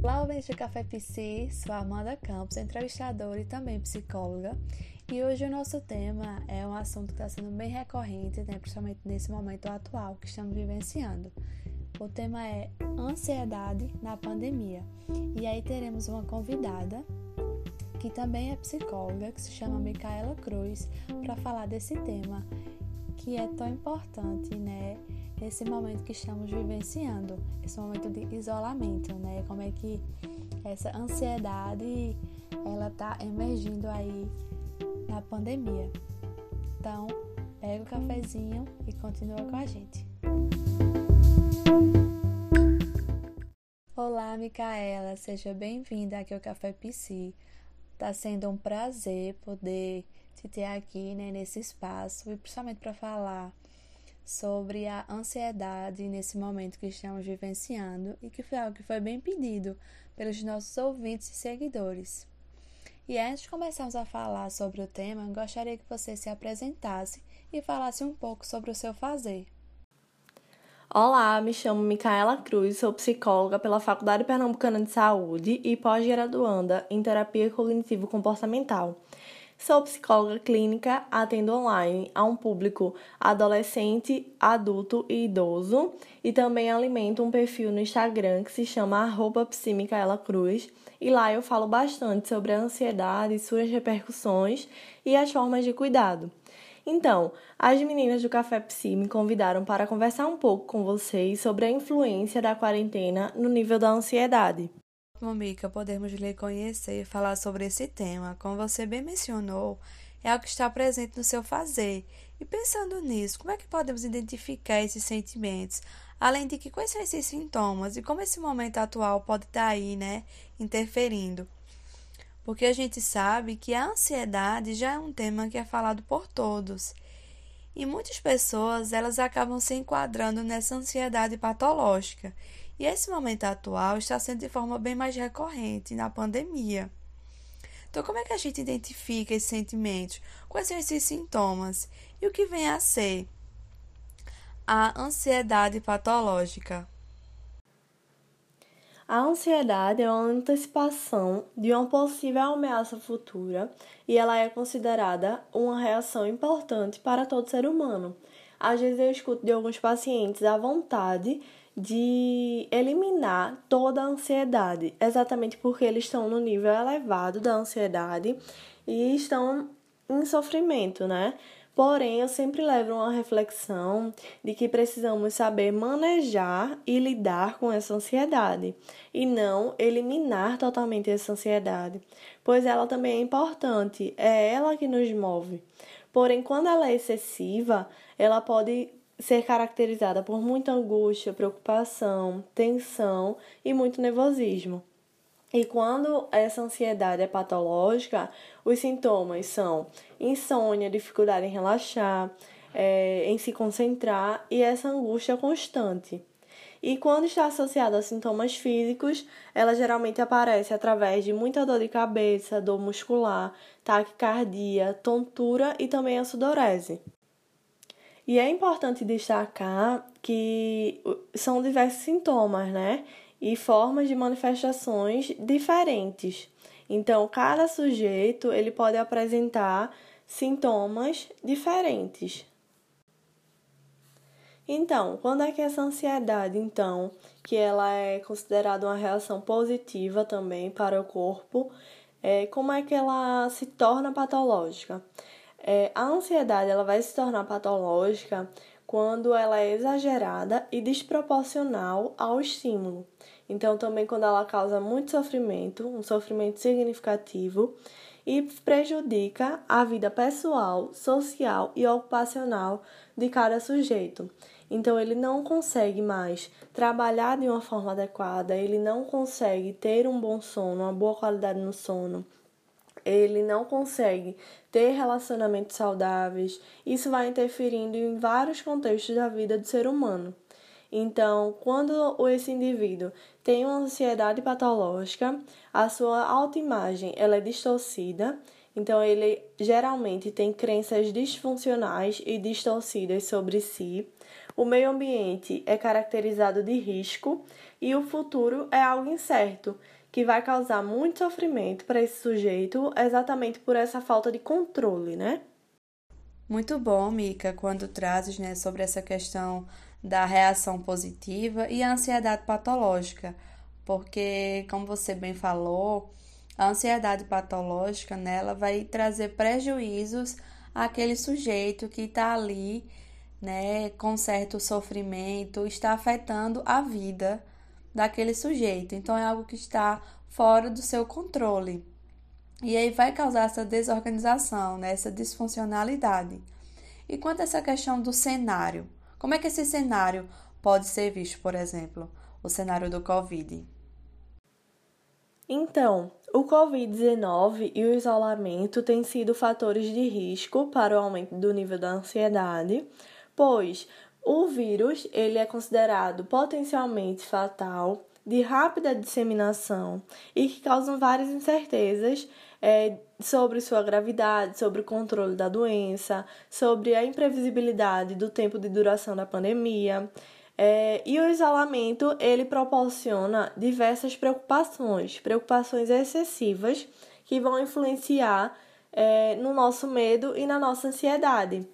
Ouvintes do Café Psi, sou Amanda Campos, entrevistadora e também psicóloga. E hoje o nosso tema é um assunto que está sendo bem recorrente, né, principalmente nesse momento atual que estamos vivenciando. O tema é ansiedade na pandemia. E aí teremos uma convidada que também é psicóloga, que se chama Micaela Cruz, para falar desse tema que é tão importante, né? Nesse momento que estamos vivenciando, esse momento de isolamento, né? Como é que essa ansiedade ela tá emergindo aí na pandemia. Então, pega o cafezinho e continua com a gente. Olá, Micaela, seja bem-vinda aqui ao Café PC. Tá sendo um prazer poder te ter aqui né, nesse espaço e principalmente para falar sobre a ansiedade nesse momento que estamos vivenciando e que foi algo que foi bem pedido pelos nossos ouvintes e seguidores. E antes de começarmos a falar sobre o tema, gostaria que você se apresentasse e falasse um pouco sobre o seu fazer. Olá, me chamo Micaela Cruz, sou psicóloga pela Faculdade Pernambucana de Saúde e pós-graduanda em terapia cognitivo-comportamental. Sou psicóloga clínica, atendo online a um público adolescente, adulto e idoso e também alimento um perfil no Instagram que se chama arroba Cruz e lá eu falo bastante sobre a ansiedade, suas repercussões e as formas de cuidado. Então, as meninas do Café Psi me convidaram para conversar um pouco com vocês sobre a influência da quarentena no nível da ansiedade. Bom, Mica, podemos lhe conhecer e falar sobre esse tema. Como você bem mencionou, é algo que está presente no seu fazer. E pensando nisso, como é que podemos identificar esses sentimentos? Além de que quais são esses sintomas e como esse momento atual pode estar aí, né, interferindo? porque a gente sabe que a ansiedade já é um tema que é falado por todos. E muitas pessoas, elas acabam se enquadrando nessa ansiedade patológica. E esse momento atual está sendo de forma bem mais recorrente na pandemia. Então, como é que a gente identifica esses sentimentos? Quais são esses sintomas? E o que vem a ser a ansiedade patológica? A ansiedade é uma antecipação de uma possível ameaça futura e ela é considerada uma reação importante para todo ser humano. Às vezes eu escuto de alguns pacientes a vontade de eliminar toda a ansiedade, exatamente porque eles estão no nível elevado da ansiedade e estão em sofrimento, né? Porém, eu sempre levo uma reflexão de que precisamos saber manejar e lidar com essa ansiedade e não eliminar totalmente essa ansiedade, pois ela também é importante, é ela que nos move. Porém, quando ela é excessiva, ela pode ser caracterizada por muita angústia, preocupação, tensão e muito nervosismo. E quando essa ansiedade é patológica, os sintomas são insônia, dificuldade em relaxar, é, em se concentrar e essa angústia constante. E quando está associada a sintomas físicos, ela geralmente aparece através de muita dor de cabeça, dor muscular, taquicardia, tontura e também a sudorese. E é importante destacar que são diversos sintomas, né? e formas de manifestações diferentes. Então, cada sujeito ele pode apresentar sintomas diferentes. Então, quando é que essa ansiedade, então, que ela é considerada uma reação positiva também para o corpo, é, como é que ela se torna patológica? É, a ansiedade ela vai se tornar patológica quando ela é exagerada e desproporcional ao estímulo. Então, também quando ela causa muito sofrimento, um sofrimento significativo, e prejudica a vida pessoal, social e ocupacional de cada sujeito. Então, ele não consegue mais trabalhar de uma forma adequada, ele não consegue ter um bom sono, uma boa qualidade no sono, ele não consegue ter relacionamentos saudáveis, isso vai interferindo em vários contextos da vida do ser humano. Então, quando esse indivíduo tem uma ansiedade patológica, a sua autoimagem ela é distorcida, Então, ele geralmente tem crenças disfuncionais e distorcidas sobre si. O meio ambiente é caracterizado de risco e o futuro é algo incerto, que vai causar muito sofrimento para esse sujeito exatamente por essa falta de controle, né? Muito bom, Mica, quando trazes né, sobre essa questão da reação positiva e a ansiedade patológica, porque, como você bem falou, a ansiedade patológica nela vai trazer prejuízos àquele sujeito que está ali, né, com certo sofrimento, está afetando a vida daquele sujeito. Então é algo que está fora do seu controle. E aí vai causar essa desorganização, né, essa disfuncionalidade. E quanto a essa questão do cenário, como é que esse cenário pode ser visto, por exemplo, o cenário do Covid? Então, o Covid-19 e o isolamento têm sido fatores de risco para o aumento do nível da ansiedade, pois o vírus ele é considerado potencialmente fatal, de rápida disseminação e que causam várias incertezas é, sobre sua gravidade, sobre o controle da doença, sobre a imprevisibilidade do tempo de duração da pandemia. É, e o isolamento ele proporciona diversas preocupações, preocupações excessivas que vão influenciar é, no nosso medo e na nossa ansiedade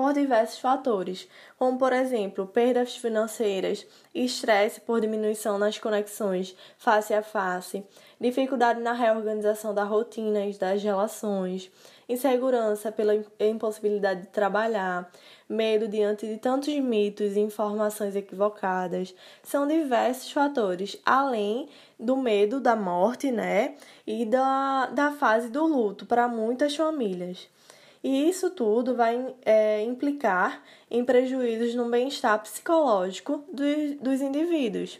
por diversos fatores, como por exemplo perdas financeiras, estresse por diminuição nas conexões face a face, dificuldade na reorganização da rotina e das relações, insegurança pela impossibilidade de trabalhar, medo diante de tantos mitos e informações equivocadas. São diversos fatores, além do medo da morte, né? E da, da fase do luto para muitas famílias. E isso tudo vai é, implicar em prejuízos no bem-estar psicológico dos, dos indivíduos.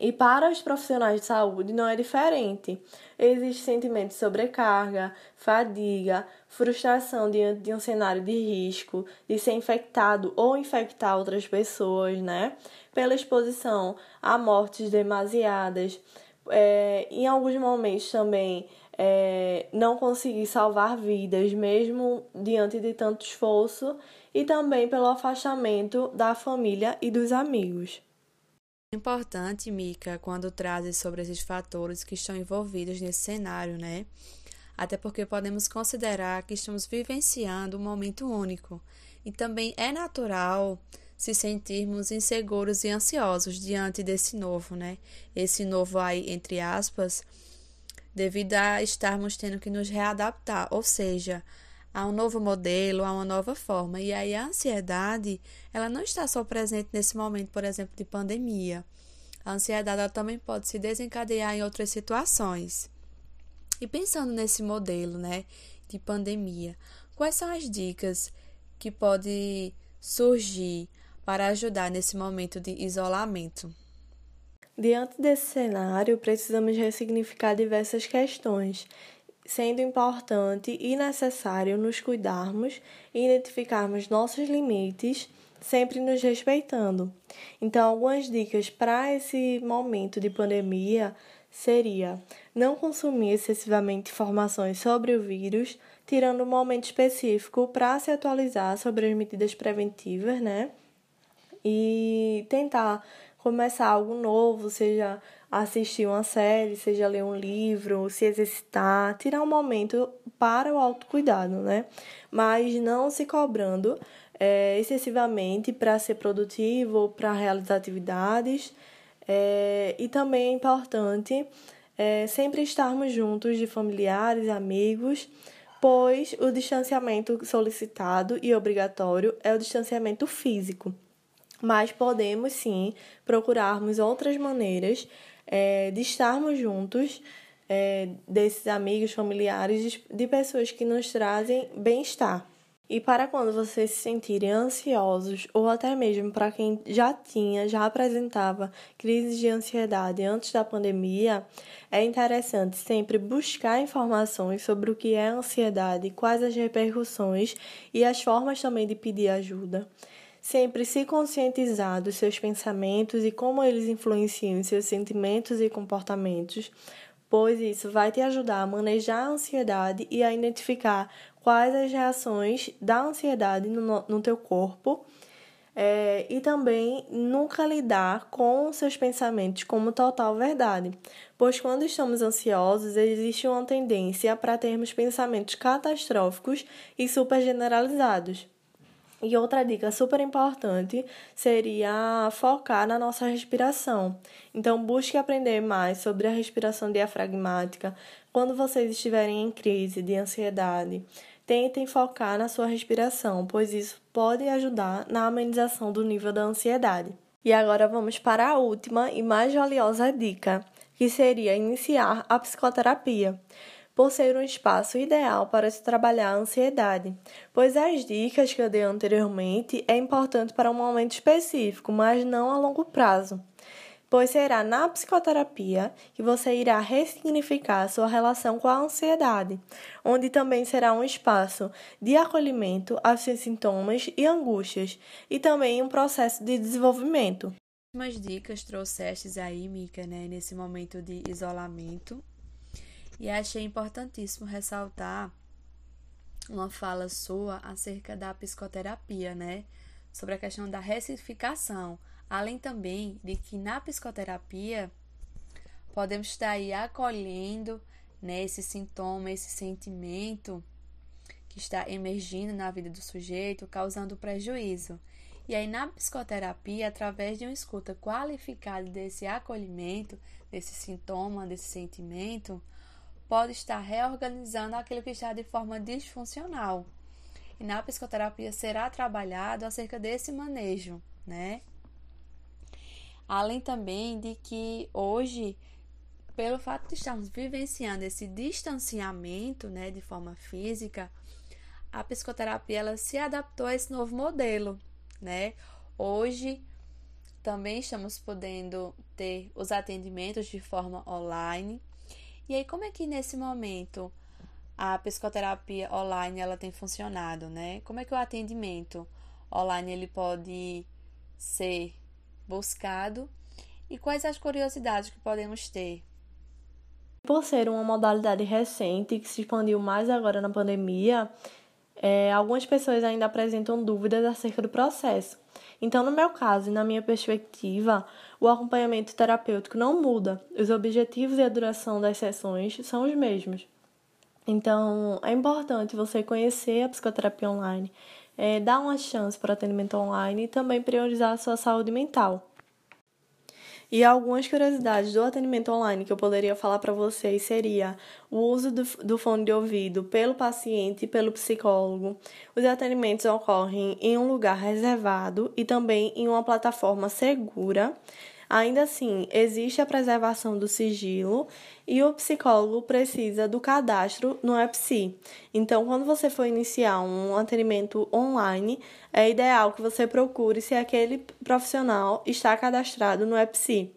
E para os profissionais de saúde não é diferente. Existe sentimento de sobrecarga, fadiga, frustração diante de um cenário de risco, de ser infectado ou infectar outras pessoas, né? Pela exposição a mortes demasiadas. É, em alguns momentos também é, não conseguir salvar vidas, mesmo diante de tanto esforço, e também pelo afastamento da família e dos amigos. Importante, Mica, quando trazes sobre esses fatores que estão envolvidos nesse cenário, né? Até porque podemos considerar que estamos vivenciando um momento único e também é natural se sentirmos inseguros e ansiosos diante desse novo, né? Esse novo aí, entre aspas, devido a estarmos tendo que nos readaptar, ou seja, a um novo modelo, a uma nova forma. E aí a ansiedade, ela não está só presente nesse momento, por exemplo, de pandemia. A ansiedade ela também pode se desencadear em outras situações. E pensando nesse modelo, né, de pandemia, quais são as dicas que podem surgir para ajudar nesse momento de isolamento? Diante desse cenário, precisamos ressignificar diversas questões, sendo importante e necessário nos cuidarmos e identificarmos nossos limites, sempre nos respeitando. Então, algumas dicas para esse momento de pandemia seria não consumir excessivamente informações sobre o vírus, tirando um momento específico para se atualizar sobre as medidas preventivas, né? E tentar começar algo novo, seja assistir uma série, seja ler um livro, se exercitar, tirar um momento para o autocuidado, né? Mas não se cobrando é, excessivamente para ser produtivo, para realizar atividades. É, e também é importante é, sempre estarmos juntos de familiares, amigos, pois o distanciamento solicitado e obrigatório é o distanciamento físico mas podemos sim procurarmos outras maneiras é, de estarmos juntos, é, desses amigos, familiares, de pessoas que nos trazem bem-estar. E para quando vocês se sentirem ansiosos, ou até mesmo para quem já tinha, já apresentava crises de ansiedade antes da pandemia, é interessante sempre buscar informações sobre o que é ansiedade, quais as repercussões e as formas também de pedir ajuda sempre se conscientizar dos seus pensamentos e como eles influenciam seus sentimentos e comportamentos, pois isso vai te ajudar a manejar a ansiedade e a identificar quais as reações da ansiedade no, no teu corpo. É, e também nunca lidar com seus pensamentos como total verdade, pois quando estamos ansiosos existe uma tendência para termos pensamentos catastróficos e super generalizados. E outra dica super importante seria focar na nossa respiração. Então, busque aprender mais sobre a respiração diafragmática quando vocês estiverem em crise de ansiedade. Tentem focar na sua respiração, pois isso pode ajudar na amenização do nível da ansiedade. E agora vamos para a última e mais valiosa dica, que seria iniciar a psicoterapia por ser um espaço ideal para se trabalhar a ansiedade, pois as dicas que eu dei anteriormente é importante para um momento específico, mas não a longo prazo. Pois será na psicoterapia que você irá ressignificar sua relação com a ansiedade, onde também será um espaço de acolhimento aos seus sintomas e angústias, e também um processo de desenvolvimento. Umas dicas trouxestes aí, Mica, né, nesse momento de isolamento e achei importantíssimo ressaltar uma fala sua acerca da psicoterapia, né? Sobre a questão da ressignificação. Além também de que na psicoterapia podemos estar aí acolhendo né, esse sintoma, esse sentimento que está emergindo na vida do sujeito, causando prejuízo. E aí, na psicoterapia, através de uma escuta qualificada desse acolhimento, desse sintoma, desse sentimento, pode estar reorganizando aquilo que está de forma disfuncional. E na psicoterapia será trabalhado acerca desse manejo, né? Além também de que hoje, pelo fato de estarmos vivenciando esse distanciamento, né, de forma física, a psicoterapia ela se adaptou a esse novo modelo, né? Hoje também estamos podendo ter os atendimentos de forma online e aí, como é que nesse momento a psicoterapia online ela tem funcionado, né? Como é que o atendimento online ele pode ser buscado e quais as curiosidades que podemos ter? Por ser uma modalidade recente que se expandiu mais agora na pandemia, é, algumas pessoas ainda apresentam dúvidas acerca do processo. Então, no meu caso e na minha perspectiva, o acompanhamento terapêutico não muda. Os objetivos e a duração das sessões são os mesmos. Então, é importante você conhecer a psicoterapia online, é, dar uma chance para o atendimento online e também priorizar a sua saúde mental. E algumas curiosidades do atendimento online que eu poderia falar para vocês seria o uso do, do fone de ouvido pelo paciente e pelo psicólogo. Os atendimentos ocorrem em um lugar reservado e também em uma plataforma segura. Ainda assim, existe a preservação do sigilo e o psicólogo precisa do cadastro no EPSI. Então, quando você for iniciar um atendimento online, é ideal que você procure se aquele profissional está cadastrado no EPSI.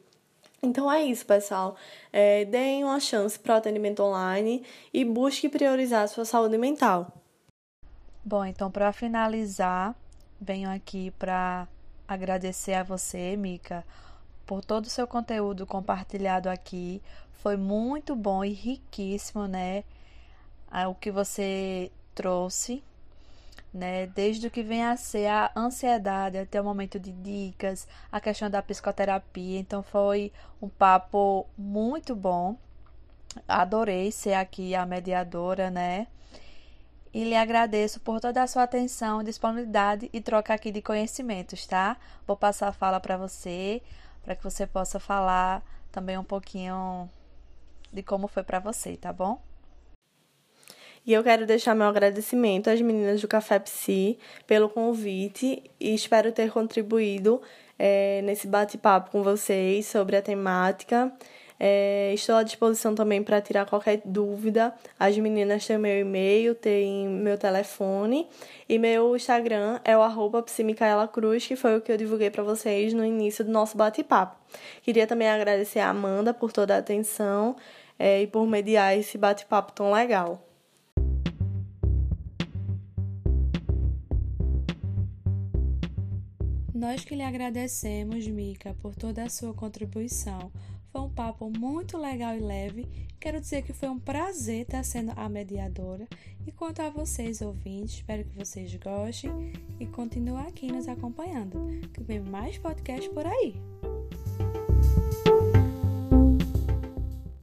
Então é isso, pessoal. É, deem uma chance para o atendimento online e busque priorizar a sua saúde mental. Bom, então para finalizar, venho aqui para agradecer a você, Mica, por todo o seu conteúdo compartilhado aqui. Foi muito bom e riquíssimo, né? O que você trouxe, né? Desde o que vem a ser a ansiedade até o momento de dicas, a questão da psicoterapia. Então foi um papo muito bom. Adorei ser aqui a mediadora, né? E lhe agradeço por toda a sua atenção, disponibilidade e troca aqui de conhecimentos, tá? Vou passar a fala para você, para que você possa falar também um pouquinho de como foi para você, tá bom? E eu quero deixar meu agradecimento às meninas do Café Psi pelo convite e espero ter contribuído é, nesse bate-papo com vocês sobre a temática. É, estou à disposição também para tirar qualquer dúvida. As meninas têm meu e-mail, têm meu telefone e meu Instagram é o arroba Cruz, que foi o que eu divulguei para vocês no início do nosso bate-papo. Queria também agradecer a Amanda por toda a atenção é, e por mediar esse bate-papo tão legal. Nós que lhe agradecemos, Mica, por toda a sua contribuição. Foi um papo muito legal e leve. Quero dizer que foi um prazer estar sendo a mediadora. E quanto a vocês, ouvintes, espero que vocês gostem e continuem aqui nos acompanhando. Que vem mais podcast por aí.